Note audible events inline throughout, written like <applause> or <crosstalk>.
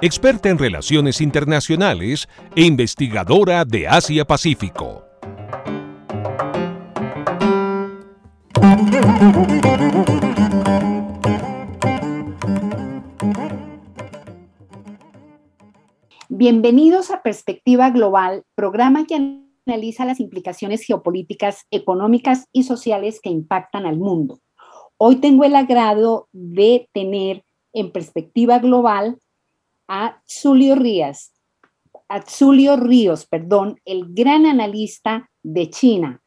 experta en relaciones internacionales e investigadora de Asia-Pacífico. Bienvenidos a Perspectiva Global, programa que analiza las implicaciones geopolíticas, económicas y sociales que impactan al mundo. Hoy tengo el agrado de tener en Perspectiva Global a Zulio Ríos, a Zulio Ríos, perdón, el gran analista de China,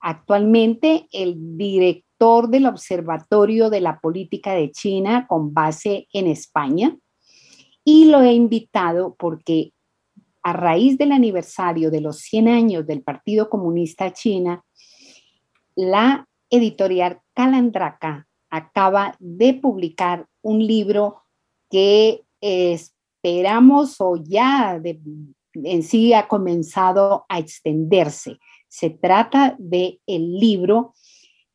actualmente el director del Observatorio de la Política de China con base en España. Y lo he invitado porque a raíz del aniversario de los 100 años del Partido Comunista China, la editorial Calandraca acaba de publicar un libro que esperamos o ya en sí ha comenzado a extenderse. Se trata de el libro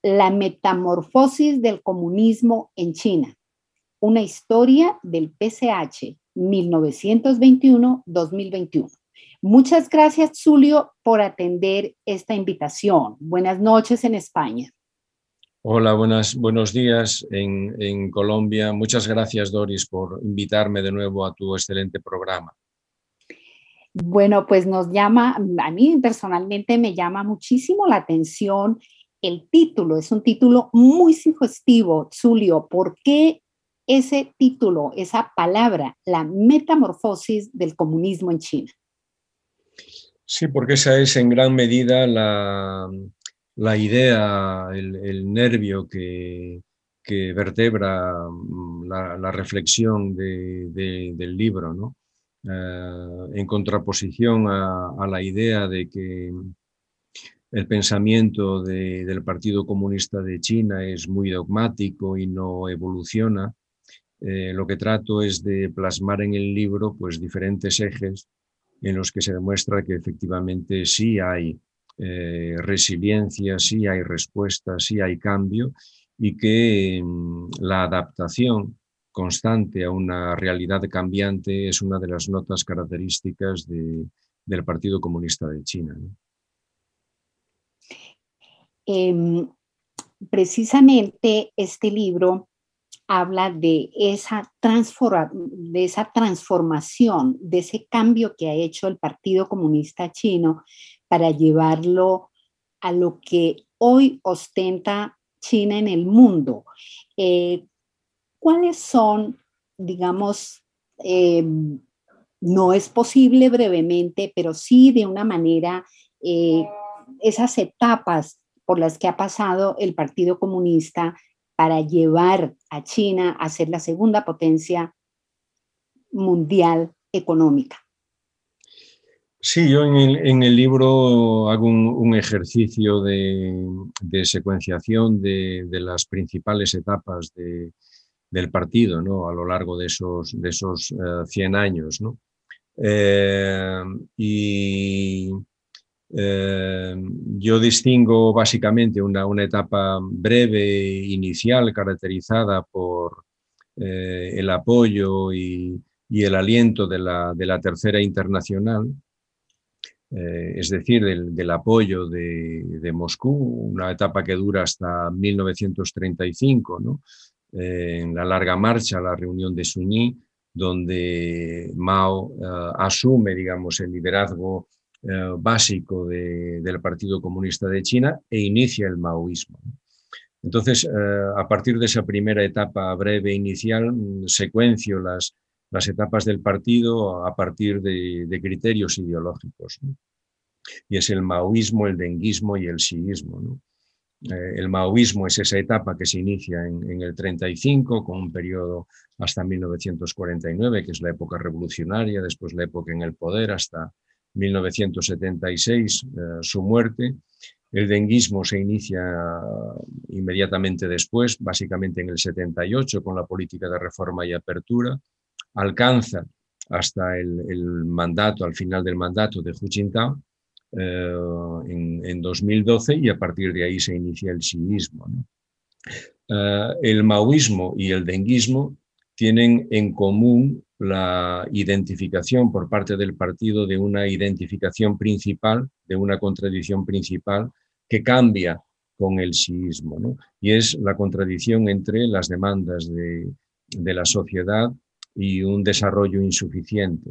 La metamorfosis del comunismo en China, una historia del PCH 1921-2021. Muchas gracias, Zulio, por atender esta invitación. Buenas noches en España. Hola, buenas, buenos días en, en, Colombia. Muchas gracias, Doris, por invitarme de nuevo a tu excelente programa. Bueno, pues nos llama, a mí personalmente me llama muchísimo la atención el título. Es un título muy sugestivo, Zulio. ¿Por qué ese título, esa palabra, la metamorfosis del comunismo en China. Sí, porque esa es en gran medida la, idea, el, nervio que, vertebra mm, la, reflexión del libro, ¿no? Eh, en contraposición a, la idea de que el pensamiento del Partido Comunista de China es muy dogmático y no evoluciona, eh, lo que trato es de plasmar en el libro pues, diferentes ejes en los que se demuestra que efectivamente sí hay eh, resiliencia, sí hay respuesta, sí hay cambio y que mm, la adaptación constante a una realidad cambiante es una de las notas características del Partido Comunista de China. Em, precisamente este libro habla de esa transformación, de ese cambio que ha hecho el Partido Comunista Chino para llevarlo a lo que hoy ostenta China en el mundo. Eh, ¿Cuáles son, digamos, eh, no es posible brevemente, pero sí de una manera, eh, esas etapas por las que ha pasado el Partido Comunista para llevar a China a ser la segunda potencia mundial económica. Sí, yo en el, libro hago un, ejercicio de, secuenciación de, las principales etapas del partido ¿no? a lo largo de esos, de esos 100 eh, años. ¿no? Eh, y eh, yo distingo básicamente una, etapa breve, inicial, caracterizada por el apoyo y, el aliento de la, Tercera Internacional, eh, es decir, del, apoyo de, Moscú, una etapa que dura hasta 1935, en la larga marcha, la reunión de Suñí, donde Mao asume, digamos, el liderazgo eh, básico del Partido Comunista de China e inicia el maoísmo. Entonces, eh, a partir de esa primera etapa breve inicial, mm, secuencio las, las etapas del partido a partir de, criterios ideológicos. Y es el maoísmo, el denguismo y el xiismo. Eh, el maoísmo es esa etapa que se inicia en, el 35 con un periodo hasta 1949, que es la época revolucionaria, después la época en el poder hasta 1976, eh, su muerte. El denguismo se inicia inmediatamente después, básicamente en el 78, con la política de reforma y apertura. Alcanza hasta el, mandato, al final del mandato de Hu Jintao, eh, en, 2012 y a partir de ahí se inicia el xiismo. Eh, el maoísmo y el denguismo tienen en común la identificación por parte del partido de una identificación principal, de una contradicción principal que cambia con el xiismo, y es la contradicción entre las demandas de, la sociedad y un desarrollo insuficiente.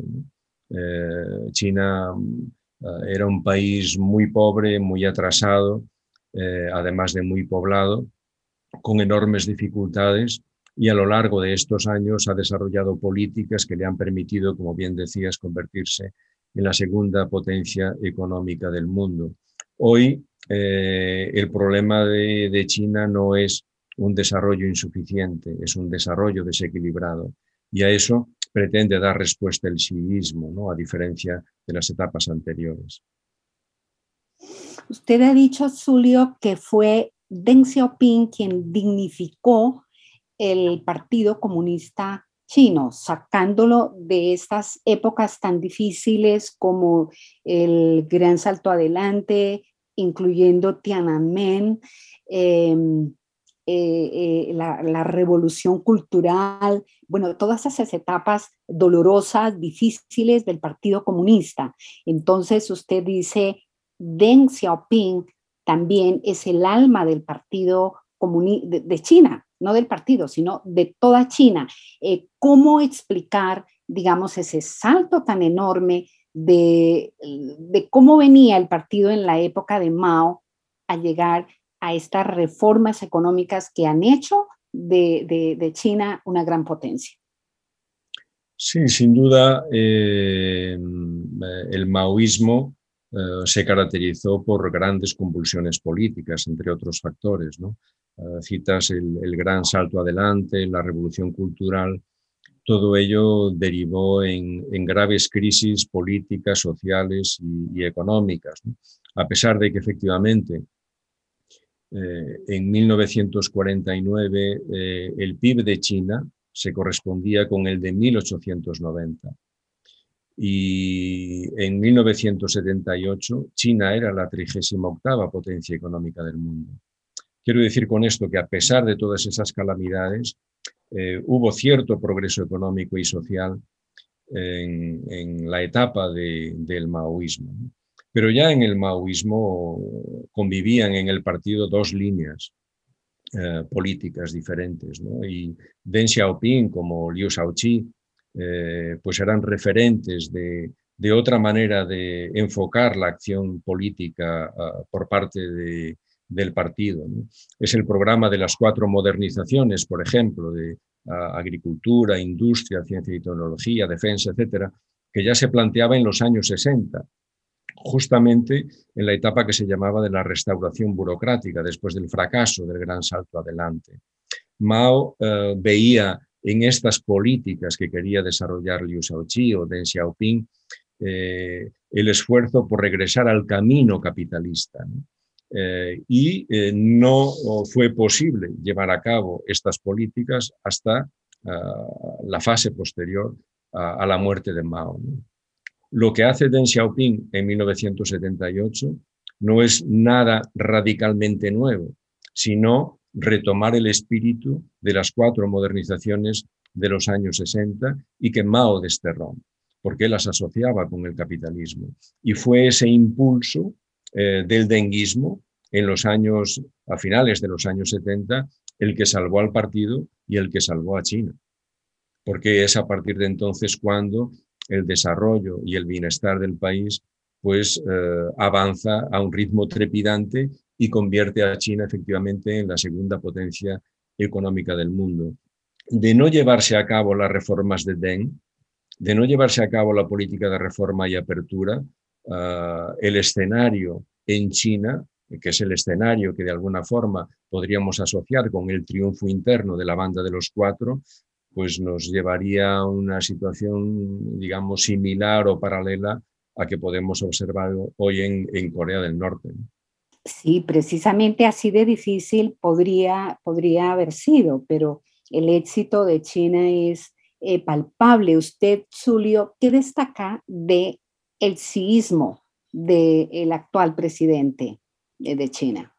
Eh, China eh, era un país muy pobre, muy atrasado, eh, además de muy poblado, con enormes dificultades y a lo largo de estos años ha desarrollado políticas que le han permitido, como bien decías, convertirse en la segunda potencia económica del mundo. Hoy el problema de China no es un desarrollo insuficiente, es un desarrollo desequilibrado. Y a eso pretende dar respuesta el xiismo, ¿no? a diferencia de las etapas anteriores. Usted ha dicho, Zulio, que fue Deng Xiaoping quien dignificó el Partido Comunista Chino, sacándolo de estas épocas tan difíciles como el Gran Salto Adelante, incluyendo Tiananmen, em, eh, eh, la, revolución cultural, bueno, todas esas etapas dolorosas, difíciles del Partido Comunista. Entonces usted dice, Deng Xiaoping también es el alma del Partido Comunista de, China, no del partido, sino de toda China. Eh, ¿Cómo explicar, digamos, ese salto tan enorme de, de cómo venía el partido en la época de Mao a llegar a estas reformas económicas que han hecho de, China una gran potencia. Sí, sin duda, eh, el maoísmo eh, se caracterizó por grandes convulsiones políticas, entre otros factores. ¿no? Eh, citas el, gran salto adelante, la revolución cultural, todo ello derivó en, graves crisis políticas, sociales y, económicas. A pesar de que efectivamente eh, en 1949 eh, el PIB de China se correspondía con el de 1890. Y en 1978 China era la 38 potencia económica del mundo. Quiero decir con esto que a pesar de todas esas calamidades, eh, hubo cierto progreso económico y social en, la etapa del maoísmo. Pero ya en el maoísmo convivían en el partido dos líneas eh, políticas diferentes. Y Deng Xiaoping como Liu Shaoqi eh, pues eran referentes de, otra manera de enfocar la acción política ah, por parte del partido. Es el programa de las cuatro modernizaciones, por ejemplo, de ah, agricultura, industria, ciencia y tecnología, defensa, etcétera, que ya se planteaba en los años 60 justamente en la etapa que se llamaba de la restauración burocrática, después del fracaso del gran salto adelante. Mao eh, veía en estas políticas que quería desarrollar Liu Shaoqi o Deng Xiaoping eh, el esfuerzo por regresar al camino capitalista. Eh, y no fue posible llevar a cabo estas políticas hasta la fase posterior a, la muerte de Mao. Lo que hace Deng Xiaoping en 1978 no es nada radicalmente nuevo, sino retomar el espíritu de las cuatro modernizaciones de los años 60 y que Mao desterró, porque las asociaba con el capitalismo. Y fue ese impulso eh, del denguismo en los años, a finales de los años 70, el que salvó al partido y el que salvó a China. Porque es a partir de entonces cuando el desarrollo y el bienestar del país, pues eh, avanza a un ritmo trepidante y convierte a China efectivamente en la segunda potencia económica del mundo. De no llevarse a cabo las reformas de Deng, de no llevarse a cabo la política de reforma y apertura, ah, el escenario en China que es el escenario que de alguna forma podríamos asociar con el triunfo interno de la banda de los cuatro, pues nos llevaría a una situación, digamos, similar o paralela a que podemos observar hoy en, Corea del Norte. Sí, precisamente así de difícil podría, podría haber sido, pero el éxito de China es eh, palpable. Usted, Zulio, ¿qué destaca de el del actual presidente de China?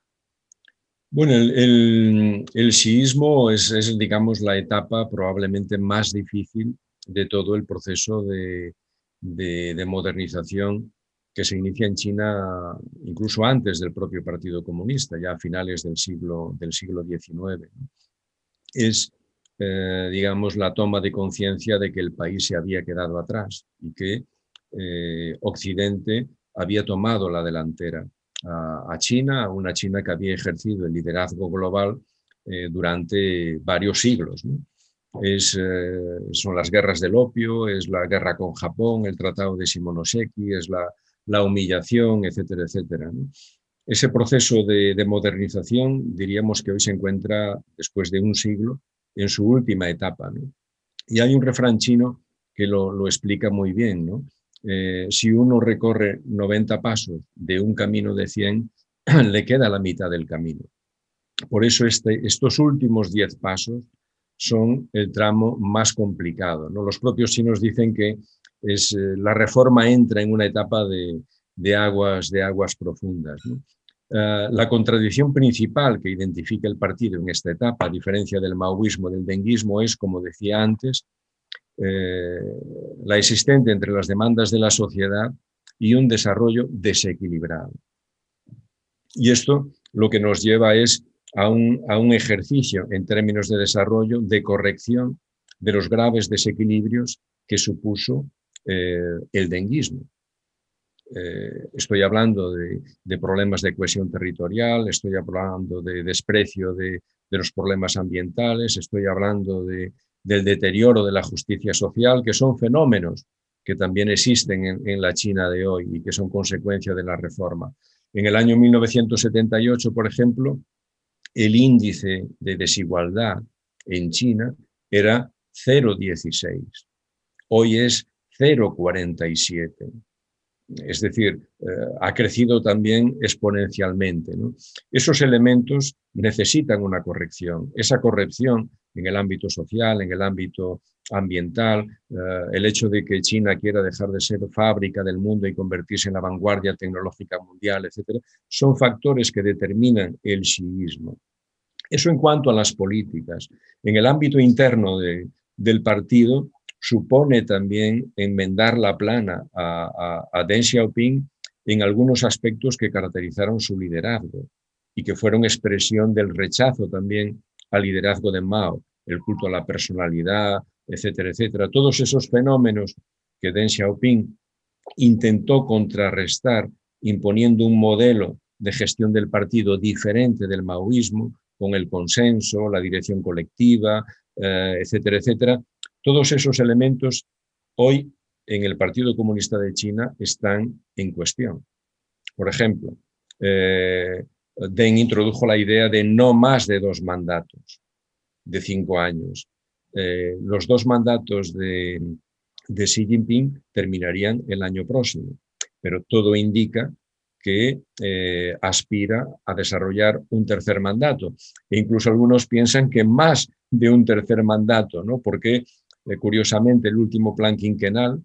Bueno, el, el, es, digamos, la etapa probablemente más difícil de todo el proceso de, de, modernización que se inicia en China incluso antes del propio Partido Comunista, ya a finales del siglo, del siglo XIX. Es, eh, digamos, la toma de conciencia de que el país se había quedado atrás y que eh, Occidente había tomado la delantera a, China, a una China que había ejercido el liderazgo global eh, durante varios siglos. Es, eh, son las guerras del opio, es la guerra con Japón, el tratado de Shimonoseki, es la, la humillación, etcétera, etcétera. Ese proceso de, de, modernización diríamos que hoy se encuentra, después de un siglo, en su última etapa. Y hay un refrán chino que lo, lo explica muy bien. ¿no? Eh, si uno recorre 90 pasos de un camino de 100, <clears throat> le queda la mitad del camino. Por eso este, estos últimos 10 pasos son el tramo más complicado. ¿no? Los propios chinos dicen que eh, la reforma entra en una etapa de, aguas, de aguas profundas. Eh, la contradicción principal que identifica el partido en esta etapa, a diferencia del maoísmo, del denguismo, es, como decía antes, eh, la existente entre las demandas de la sociedad y un desarrollo desequilibrado. Y esto lo que nos lleva es a un, a un ejercicio en términos de desarrollo, de corrección de los graves desequilibrios que supuso eh, el denguismo. Eh, estoy hablando de, problemas de cohesión territorial, estoy hablando de desprecio de, de los problemas ambientales, estoy hablando de, del deterioro de la justicia social, que son fenómenos que también existen en, la China de hoy y que son consecuencia de la reforma. En el año 1978, por ejemplo, el índice de desigualdad en China era 0,16. Hoy es 0,47. Es decir, eh, ha crecido también exponencialmente. Esos elementos necesitan una corrección. Esa corrección en el ámbito social, en el ámbito ambiental, eh, el hecho de que China quiera dejar de ser fábrica del mundo y convertirse en la vanguardia tecnológica mundial, etcétera, son factores que determinan el xiismo. Eso en cuanto a las políticas. En el ámbito interno del partido, supone también enmendar la plana a, a, a Deng Xiaoping en algunos aspectos que caracterizaron su liderazgo y que fueron expresión del rechazo también al liderazgo de Mao, el culto a la personalidad, etcétera, etcétera. Todos esos fenómenos que Deng Xiaoping intentó contrarrestar imponiendo un modelo de gestión del partido diferente del maoísmo, con el consenso, la dirección colectiva, eh, etcétera, etcétera. Todos esos elementos hoy en el Partido Comunista de China están en cuestión. Por ejemplo, eh, Deng introdujo la idea de no más de dos mandatos de cinco años. Eh, los dos mandatos de, Xi Jinping terminarían el año próximo, pero todo indica que eh, aspira a desarrollar un tercer mandato. E incluso algunos piensan que más de un tercer mandato, ¿no? porque eh, curiosamente el último plan quinquenal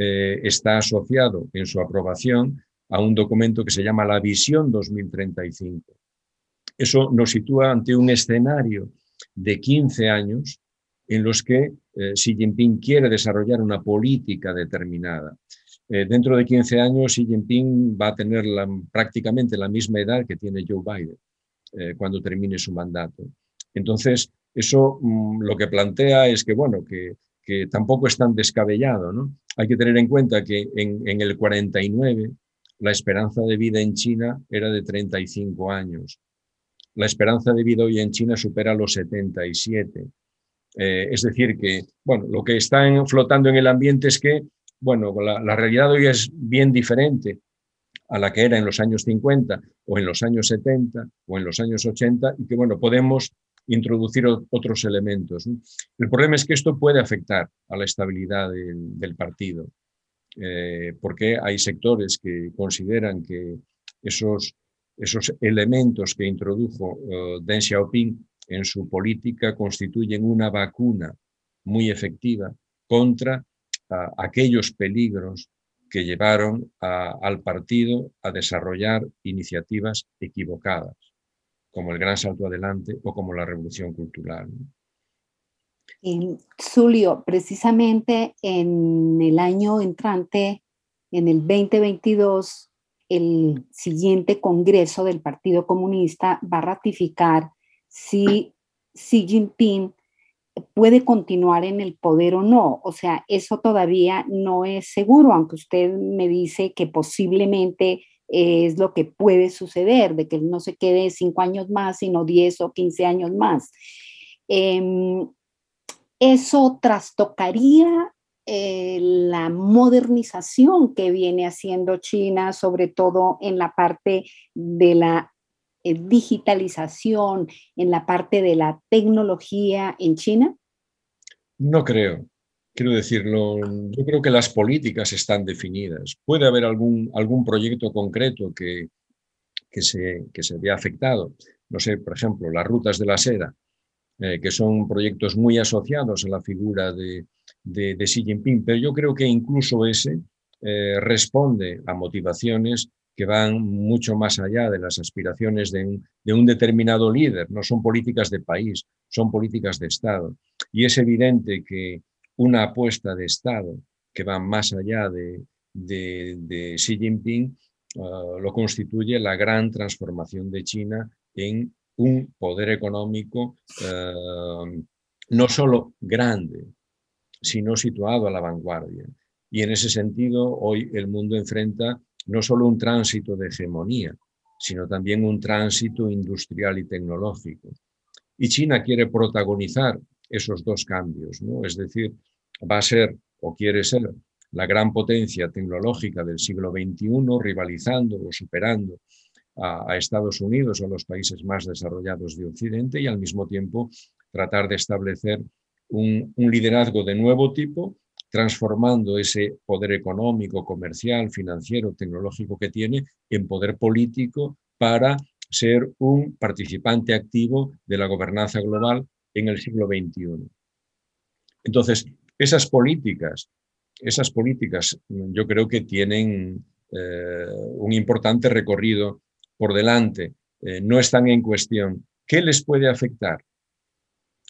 está asociado en su aprobación a un documento que se llama la Visión 2035. Eso nos sitúa ante un escenario de 15 años en los que eh, Xi Jinping quiere desarrollar una política determinada. Eh, dentro de 15 años, Xi Jinping va a tener prácticamente la misma edad que tiene Joe Biden eh, cuando termine su mandato. Entonces, eso mm, lo que plantea es que, bueno, que, tampoco es tan descabellado. ¿no? Hay que tener en cuenta que en, en el 49 la esperanza de vida en China era de 35 años. La esperanza de vida hoy en China supera los 77. Eh, es decir, que bueno, lo que está flotando en el ambiente es que bueno, la, realidad hoy es bien diferente a la que era en los años 50 o en los años 70 o en los años 80 y que, bueno, podemos introducir otros elementos. El problema es que esto puede afectar a la estabilidad del, partido, eh, porque hay sectores que consideran que esos, esos elementos que introdujo uh, Deng Xiaoping en su política constituyen una vacuna muy efectiva contra aquellos peligros que llevaron al partido a desarrollar iniciativas equivocadas, como el Gran Salto Adelante o como la Revolución Cultural. Zulio, precisamente en el año entrante, en el 2022, el siguiente Congreso del Partido Comunista va a ratificar si Xi Jinping puede continuar en el poder o no. O sea, eso todavía no es seguro, aunque usted me dice que posiblemente es lo que puede suceder, de que él no se quede cinco años más, sino diez o quince años más. Em, eso trastocaría eh, la modernización que viene haciendo China, sobre todo en la parte de la eh, digitalización, en la parte de la tecnología en China? No creo. Quiero decirlo, yo creo que las políticas están definidas. Puede haber algún, algún proyecto concreto que, que, se, que se vea afectado. No sé, por ejemplo, las rutas de la seda, eh, que son proyectos muy asociados a la figura de, de, Xi Jinping, pero yo creo que incluso ese eh, responde a motivaciones que van mucho más allá de las aspiraciones de un, determinado líder, no son políticas de país, son políticas de Estado. Y es evidente que una apuesta de Estado que va más allá de, de, Xi Jinping ah, lo constituye la gran transformación de China en un poder económico ah, no solo grande, sino situado a la vanguardia. Y en ese sentido, hoy el mundo enfrenta no solo un tránsito de hegemonía, sino también un tránsito industrial y tecnológico. Y China quiere protagonizar esos dos cambios, ¿no? es decir, va a ser o quiere ser la gran potencia tecnológica del siglo XXI, rivalizando o superando a, Estados Unidos o a los países más desarrollados de Occidente y al mismo tiempo tratar de establecer un liderazgo de nuevo tipo transformando ese poder económico, comercial, financiero, tecnológico que tiene en poder político para ser un participante activo de la gobernanza global en el siglo XXI. Entonces, esas políticas, esas políticas yo creo que tienen eh, un importante recorrido por delante, eh, no están en cuestión. ¿Qué les puede afectar?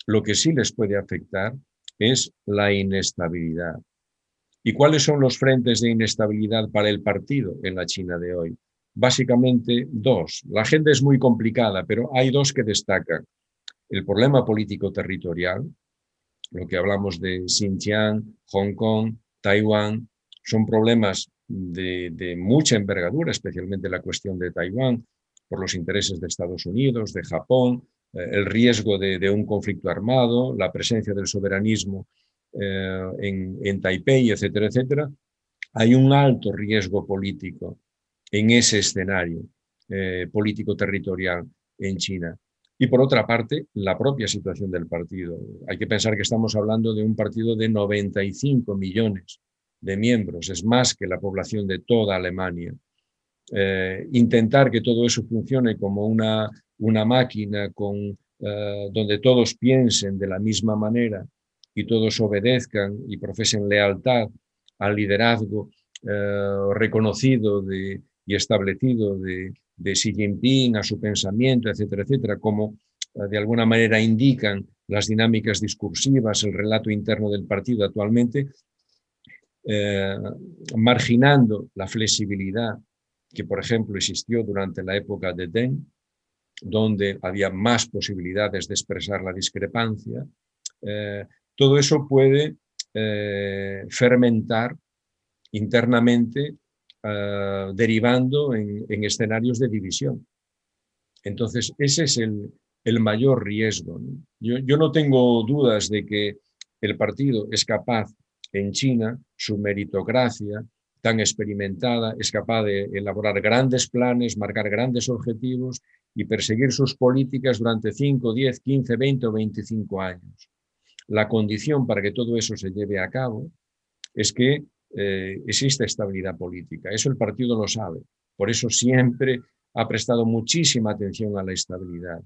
Lo que sí les puede afectar es la inestabilidad. ¿Y cuáles son los frentes de inestabilidad para el partido en la China de hoy? Básicamente dos. La agenda es muy complicada, pero hay dos que destacan. El problema político territorial, lo que hablamos de Xinjiang, Hong Kong, Taiwán, son problemas de, mucha envergadura, especialmente la cuestión de Taiwán, por los intereses de Estados Unidos, de Japón, eh, el riesgo de, un conflicto armado, la presencia del soberanismo eh, en, Taipei, etcétera, etcétera, hay un alto riesgo político en ese escenario eh, político territorial en China. Y por otra parte, la propia situación del partido. Hay que pensar que estamos hablando de un partido de 95 millones de miembros, es más que la población de toda Alemania. intentar que todo eso funcione como una una máquina con, eh, donde todos piensen de la misma manera y todos obedezcan y profesen lealtad al liderazgo eh, reconocido de, y establecido de, de, Xi Jinping, a su pensamiento, etcétera, etcétera, como eh, de alguna manera indican las dinámicas discursivas, el relato interno del partido actualmente, marginando la flexibilidad que, por ejemplo, existió durante la época de Deng, donde había más posibilidades de expresar la discrepancia, eh, todo eso puede eh, fermentar internamente, eh, derivando en, escenarios de división. Entonces, ese es el, mayor riesgo. Yo, yo no tengo dudas de que el partido es capaz en China, su meritocracia, tan experimentada, es capaz de elaborar grandes planes, marcar grandes objetivos y perseguir sus políticas durante 5, 10, 15, 20 o 25 años. La condición para que todo eso se lleve a cabo es que eh, existe estabilidad política. Eso el partido lo sabe. Por eso siempre ha prestado muchísima atención a la estabilidad.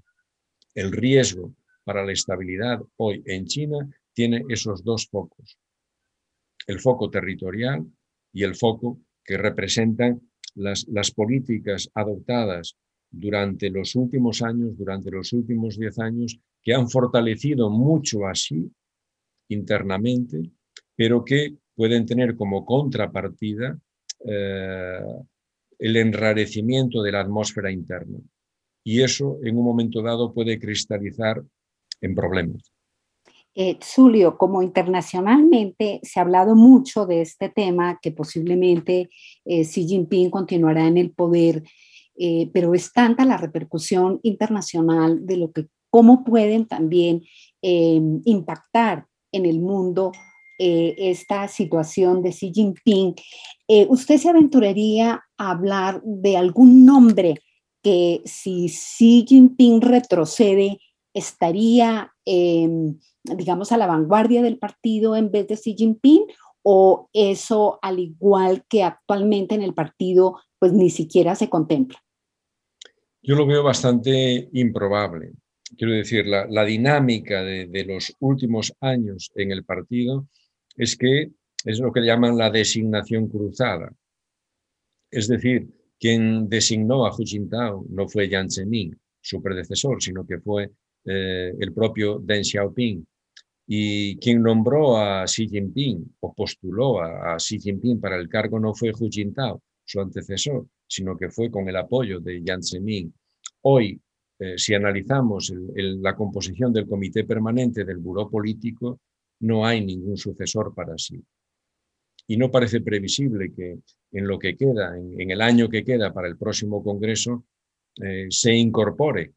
El riesgo para la estabilidad hoy en China tiene esos dos focos. El foco territorial y el foco que representan las, políticas adoptadas durante los últimos años, durante los últimos diez años, que han fortalecido mucho así internamente, pero que pueden tener como contrapartida eh, el enrarecimiento de la atmósfera interna. Y eso en un momento dado puede cristalizar en problemas. Eh, Zulio, como internacionalmente se ha hablado mucho de este tema, que posiblemente eh, Xi Jinping continuará en el poder, eh, pero es tanta la repercusión internacional de lo que, cómo pueden también impactar en el mundo esta situación de Xi Jinping. ¿Usted se aventuraría a hablar de algún nombre que si Xi Jinping retrocede, estaría digamos, a la vanguardia del partido en vez de Xi Jinping? ¿O eso, al igual que actualmente en el partido, pues ni siquiera se contempla? Yo lo veo bastante improbable. Quiero decir, la, dinámica de, de, los últimos años en el partido es que es lo que llaman la designación cruzada. Es decir, quien designó a Hu Jintao no fue Jiang Zemin, su predecesor, sino que fue eh, el propio Deng Xiaoping, y quien nombró a Xi Jinping o postuló a, Xi Jinping para el cargo no fue Hu Jintao, su antecesor, sino que fue con el apoyo de Jiang Zemin. Hoy, eh, si analizamos la composición del comité permanente del buró político, no hay ningún sucesor para sí. Y no parece previsible que en lo que queda, en, el año que queda para el próximo Congreso, eh, se incorpore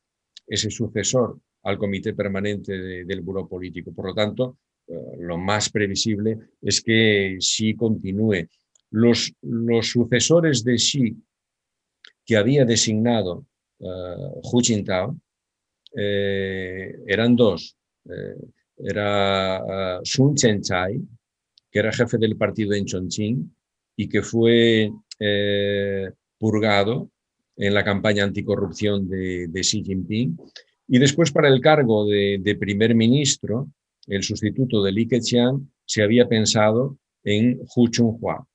ese sucesor al comité permanente del Buró Político. Por lo tanto, eh, lo más previsible es que Xi continúe. Los, los sucesores de Xi que había designado uh, Hu Jintao eh, eran dos. era Sun Chen-chai, que era jefe del partido en Chongqing y que fue purgado en la campaña anticorrupción de, de Xi Jinping y después para el cargo de, primer ministro, el sustituto de Li Keqiang, se había pensado en Hu Chunhua.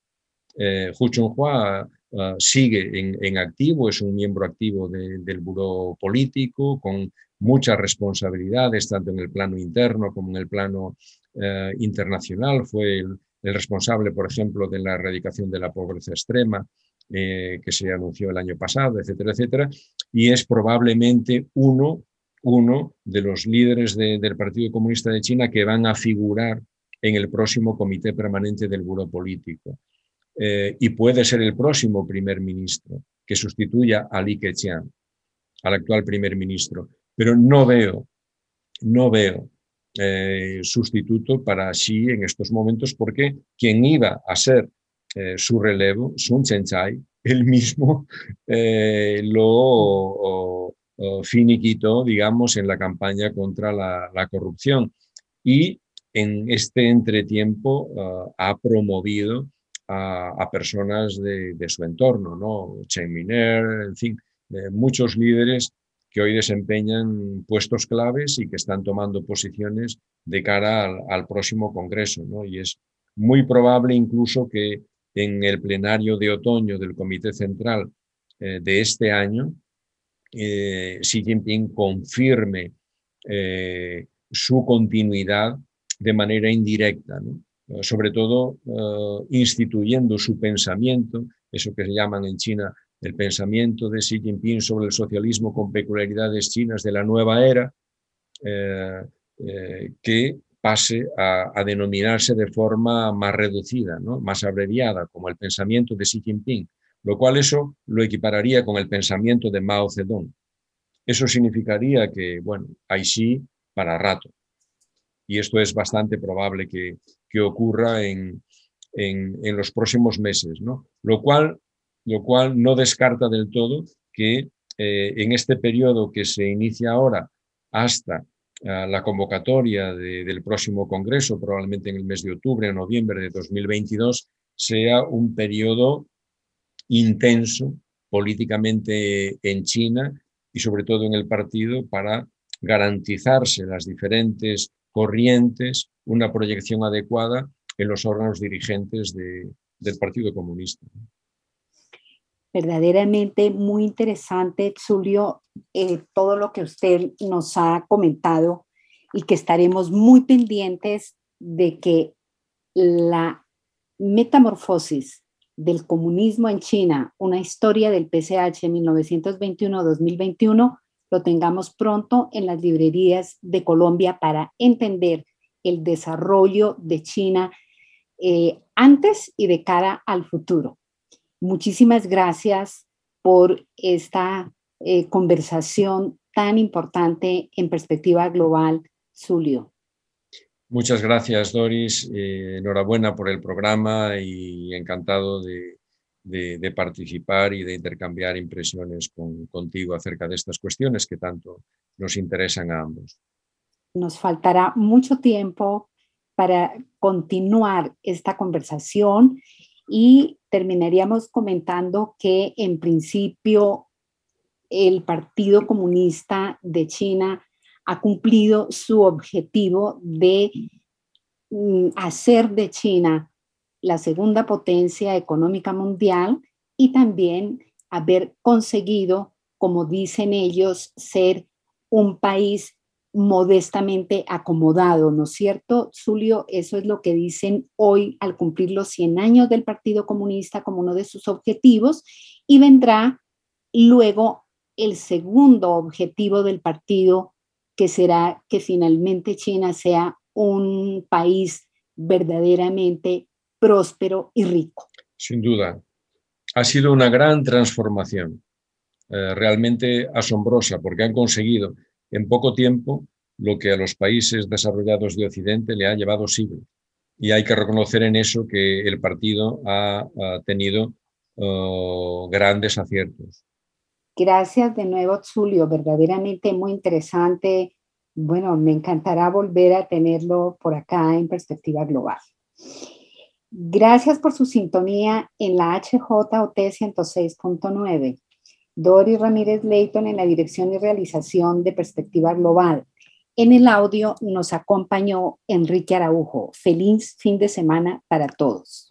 Eh, Hu Chunhua uh, sigue en, activo, es un miembro activo del buró político, con muchas responsabilidades, tanto en el plano interno como en el plano eh, internacional. Fue el, responsable, por ejemplo, de la erradicación de la pobreza extrema, eh, que se anunció el año pasado, etcétera, etcétera, y es probablemente uno uno de los líderes del Partido Comunista de China que van a figurar en el próximo comité permanente del Buró Político. Eh, y puede ser el próximo primer ministro que sustituya a Li Keqiang, al actual primer ministro. Pero no veo, no veo eh, sustituto para Xi en estos momentos porque quien iba a ser eh, su relevo, Sun Chen-chai, él mismo lo finiquito, digamos, en la campaña contra la, corrupción. Y en este entretiempo uh, ha promovido a, personas de, su entorno, ¿no? Chen Miner, en fin, muchos líderes que hoy desempeñan puestos claves y que están tomando posiciones de cara al, próximo Congreso. ¿no? Y es muy probable incluso que en el plenario de otoño del Comité Central eh, de este año eh, Xi Jinping confirme eh, su continuidad de manera indirecta, eh, sobre todo instituyendo su pensamiento, eso que se llaman en China el pensamiento de Xi Jinping sobre el socialismo con peculiaridades chinas de la nueva era, que pase a, denominarse de forma más reducida, más abreviada, como el pensamiento de Xi Jinping, lo cual eso lo equipararía con el pensamiento de Mao Zedong. Eso significaría que, bueno, hay sí para rato. Y esto es bastante probable que, ocurra en, en, los próximos meses, ¿no? Lo, cual, lo cual no descarta del todo que eh, en este periodo que se inicia ahora hasta ah, la convocatoria del próximo Congreso, probablemente en el mes de octubre o noviembre de 2022, sea un periodo intenso políticamente en China y sobre todo en el partido para garantizarse las diferentes corrientes una proyección adecuada en los órganos dirigentes del Partido Comunista. Verdaderamente muy interesante, Zulio, eh, todo lo que usted nos ha comentado y que estaremos muy pendientes de que la metamorfosis del comunismo en China, una historia del PCH 1921-2021, lo tengamos pronto en las librerías de Colombia para entender el desarrollo de China eh, antes y de cara al futuro. Muchísimas gracias por esta eh, conversación tan importante en perspectiva global, Zulio. Muchas gracias, Doris. Eh, enhorabuena por el programa y encantado de, participar y de intercambiar impresiones con, contigo acerca de estas cuestiones que tanto nos interesan a ambos. Nos faltará mucho tiempo para continuar esta conversación y terminaríamos comentando que en principio el Partido Comunista de China ha cumplido su objetivo de mm, hacer de China la segunda potencia económica mundial y también haber conseguido, como dicen ellos, ser un país modestamente acomodado, ¿no es cierto, Zulio? Eso es lo que dicen hoy al cumplir los 100 años del Partido Comunista como uno de sus objetivos y vendrá luego el segundo objetivo del partido, que será que finalmente China sea un país verdaderamente próspero y rico. Sin duda. Ha sido una gran transformación, eh, realmente asombrosa, porque han conseguido en poco tiempo lo que a los países desarrollados de Occidente le ha llevado siglos. Y hay que reconocer en eso que el partido ha, tenido oh, grandes aciertos. Gracias de nuevo, Zulio. Verdaderamente muy interesante. Bueno, me encantará volver a tenerlo por acá en perspectiva global. Gracias por su sintonía en la HJOT 106.9. Doris Ramírez Leighton en la dirección y realización de Perspectiva Global. En el audio nos acompañó Enrique Araujo. Feliz fin de semana para todos.